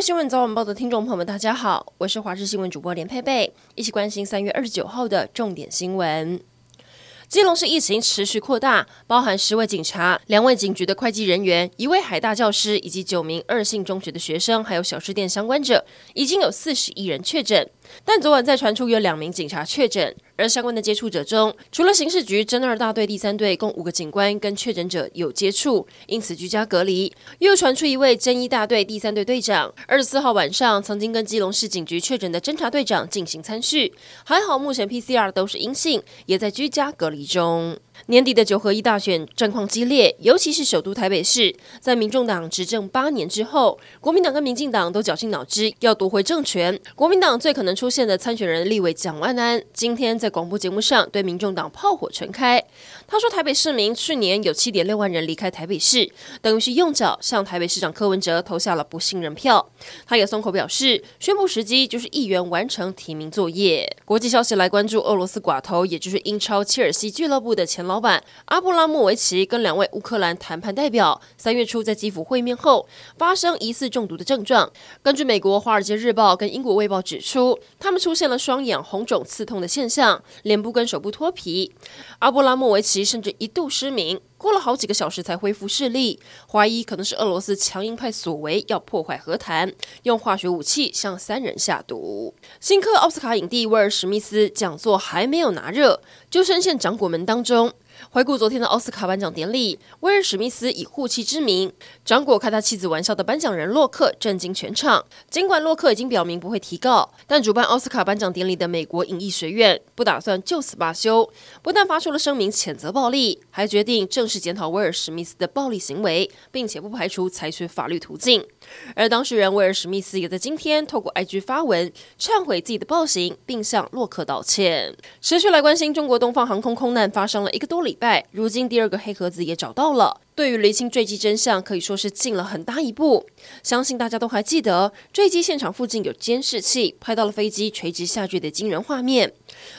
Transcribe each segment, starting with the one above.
新闻早晚报的听众朋友们，大家好，我是华视新闻主播连佩佩，一起关心三月二十九号的重点新闻。基隆市疫情持续扩大，包含十位警察、两位警局的会计人员、一位海大教师以及九名二信中学的学生，还有小吃店相关者，已经有四十一人确诊。但昨晚再传出有两名警察确诊，而相关的接触者中，除了刑事局侦二大队第三队共五个警官跟确诊者有接触，因此居家隔离。又传出一位侦一大队第三队队长，二十四号晚上曾经跟基隆市警局确诊的侦查队长进行参叙，还好目前 PCR 都是阴性，也在居家隔离中。年底的九合一大选战况激烈，尤其是首都台北市，在民众党执政八年之后，国民党跟民进党都绞尽脑汁要夺回政权。国民党最可能出现的参选人立委蒋万安，今天在在广播节目上对民众党炮火全开。他说，台北市民去年有七点六万人离开台北市，等于是用脚向台北市长柯文哲投下了不信任票。他也松口表示，宣布时机就是议员完成提名作业。国际消息来关注，俄罗斯寡头，也就是英超切尔西俱乐部的前。老板阿布拉莫维奇跟两位乌克兰谈判代表三月初在基辅会面后，发生疑似中毒的症状。根据美国《华尔街日报》跟英国《卫报》指出，他们出现了双眼红肿、刺痛的现象，脸部跟手部脱皮。阿布拉莫维奇甚至一度失明，过了好几个小时才恢复视力。怀疑可能是俄罗斯强硬派所为，要破坏和谈，用化学武器向三人下毒。新科奥斯卡影帝威尔史密斯讲座还没有拿热，就深陷掌果门当中。回顾昨天的奥斯卡颁奖典礼，威尔史密斯以护妻之名掌果开他妻子玩笑的颁奖人洛克震惊全场。尽管洛克已经表明不会提告，但主办奥斯卡颁奖典礼的美国影艺学院不打算就此罢休，不但发出了声明谴责暴力，还决定正式检讨威尔史密斯的暴力行为，并且不排除采取法律途径。而当事人威尔史密斯也在今天透过 IG 发文忏悔自己的暴行，并向洛克道歉。持续来关心中国东方航空空难发生了一个多礼拜，如今第二个黑盒子也找到了，对于厘清坠机真相可以说是进了很大一步。相信大家都还记得坠机现场附近有监视器拍到了飞机垂直下坠的惊人画面。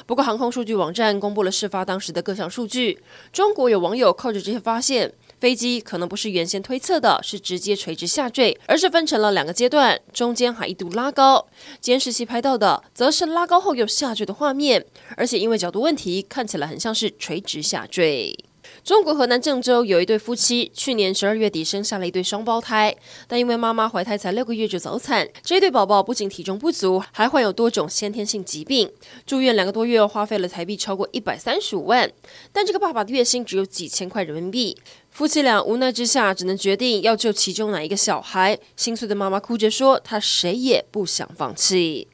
不过航空数据网站公布了事发当时的各项数据，中国有网友靠着这些发现。飞机可能不是原先推测的，是直接垂直下坠，而是分成了两个阶段，中间还一度拉高。监视器拍到的则是拉高后又下坠的画面，而且因为角度问题，看起来很像是垂直下坠。中国河南郑州有一对夫妻，去年十二月底生下了一对双胞胎，但因为妈妈怀胎才六个月就早产，这对宝宝不仅体重不足，还患有多种先天性疾病，住院两个多月，花费了台币超过一百三十五万。但这个爸爸的月薪只有几千块人民币，夫妻俩无奈之下，只能决定要救其中哪一个小孩。心碎的妈妈哭着说：“她谁也不想放弃。”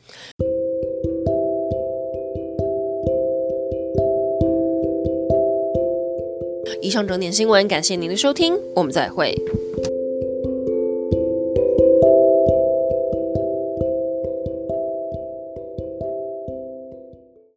以上整点新闻，感谢您的收听，我们再会。